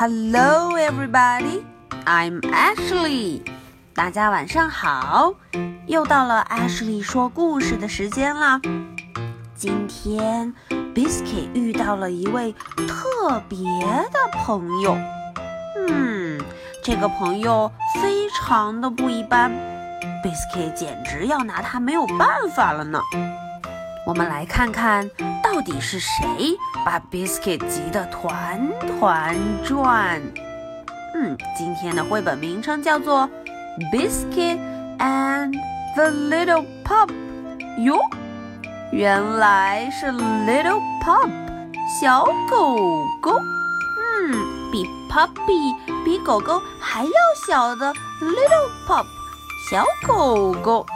Hello, everybody. I'm Ashley. 大家晚上好，又到了 Ashley 说故事的时间了。今天 Biscuit 遇到了一位特别的朋友。嗯，这个朋友非常的不一般，Biscuit 简直要拿他没有办法了呢。我们来看看到底是谁把 Biscuit 急得团团转。嗯，今天的绘本名称叫做《Biscuit and the Little Pup》哟，原来是 Little Pup 小狗狗。嗯，比 Puppy 比狗狗还要小的 Little Pup 小狗狗。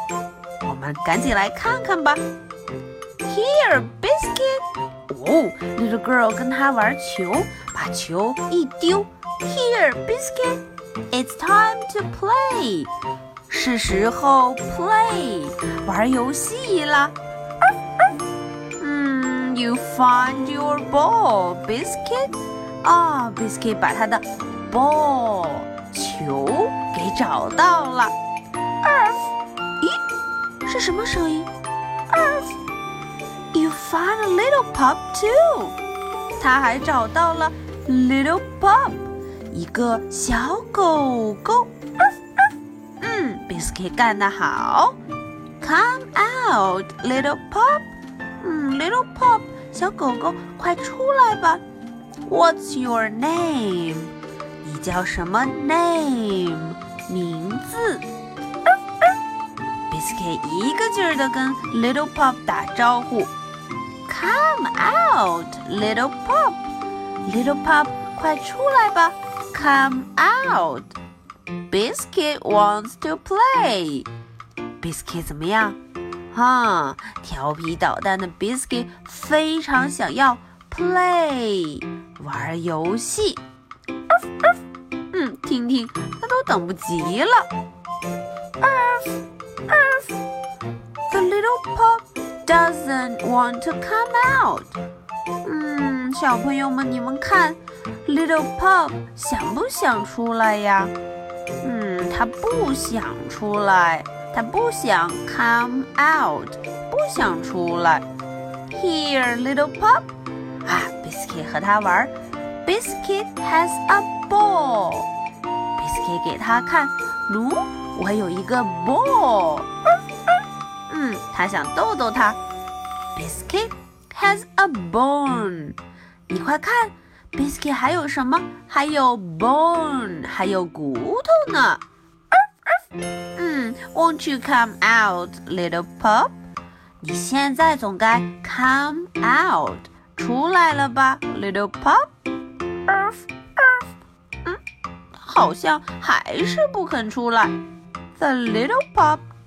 我们赶紧来看看吧。Here, biscuit！哦，little girl 跟他玩球，把球一丢。Here, biscuit! It's time to play. 是时候 play 玩游戏啦。嗯，You find your ball, biscuit. 啊，biscuit 把他的 ball 球给找到了。uh 咦，是什么声音 uh。Found a little pup too。他还找到了 little pup，一个小狗狗。嗯，Biscuit 干得好。Come out, little pup。嗯，little pup，小狗狗，快出来吧。What's your name？你叫什么 name？名字。Biscuit 一个劲儿地跟 little pup 打招呼。Come out, little pup. Little pup，快出来吧！Come out. Biscuit wants to play. Biscuit 怎么样？哈，调皮捣蛋的 Biscuit 非常想要 play 玩游戏。嗯，听听，他都等不及了。Earth, Earth, the little pup doesn't want to come out。嗯，小朋友们，你们看，Little Pup 想不想出来呀？嗯，他不想出来，他不想 come out，不想出来。Here, Little Pup。啊，Biscuit 和他玩。Biscuit has a ball。Biscuit 给他看，喏，我有一个 ball。嗯，他想逗逗他。Biscuit has a bone。你快看，Biscuit 还有什么？还有 bone，还有骨头呢。嗯，Won't you come out, little pup？你现在总该 come out，出来了吧，little pup？。嗯，好像还是不肯出来。The little pup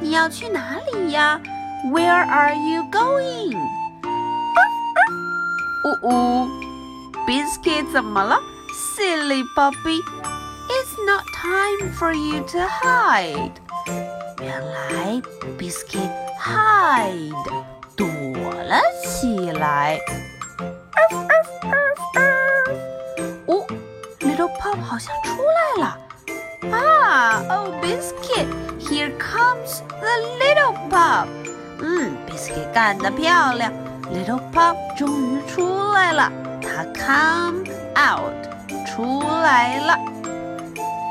你要去哪里呀？Where are you going？呜呜，Biscuit 怎么了？Silly puppy，It's not time for you to hide。原来 Biscuit hide 躲了起来。哦，Little Pup 好像出来了。啊，Oh Biscuit，Here The little pup。嗯，Biscuit 干得漂亮，Little pup 终于出来了，它 come out 出来了。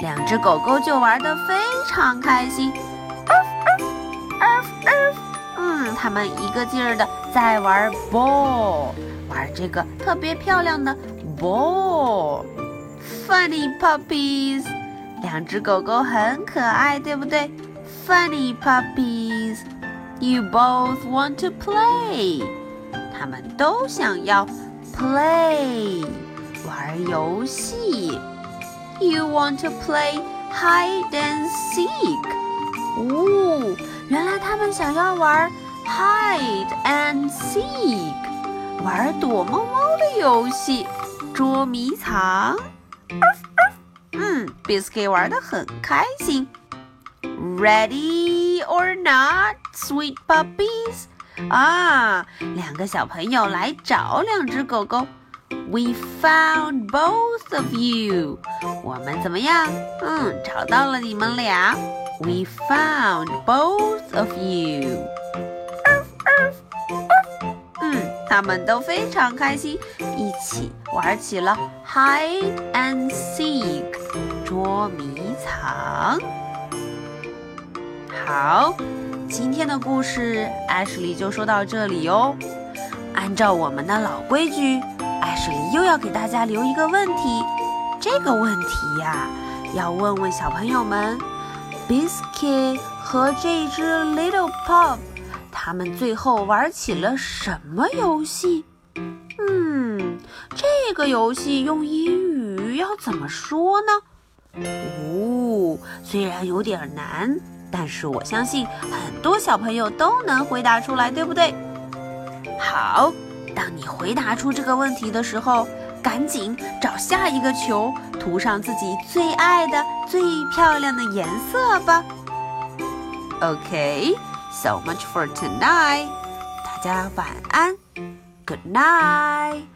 两只狗狗就玩得非常开心。嗯，它们一个劲儿的在玩 ball，玩这个特别漂亮的 ball。Funny puppies。两只狗狗很可爱，对不对 ？Funny puppies, you both want to play。他们都想要 play 玩游戏。 you want to play hide and seek. 哦，原来他们想要玩 hide and seek，玩躲猫猫的游戏，捉迷藏。嗯，Biscuit 玩的很开心。 Ready or not, sweet puppies？啊，两个小朋友来找两只狗狗。We found both of you。我们怎么样？嗯，找到了你们俩。We found both of you。嗯，他们都非常开心，一起玩起了 hide and seek，捉迷藏。 好，今天的故事艾什莉就说到这里哦。按照我们的老规矩，艾什莉又要给大家留一个问题。这个问题呀，要问问小朋友们。Biscuit 和这只 Little Pop，他们最后玩起了什么游戏？嗯，这个游戏用英语要怎么说呢？哦，虽然有点难，但是我相信很多小朋友都能回答出来，对不对？好，当你回答出这个问题的时候，赶紧找下一个球。涂上自己最爱的、最漂亮的颜色吧。OK，so much for tonight。大家晚安，Good night，bye。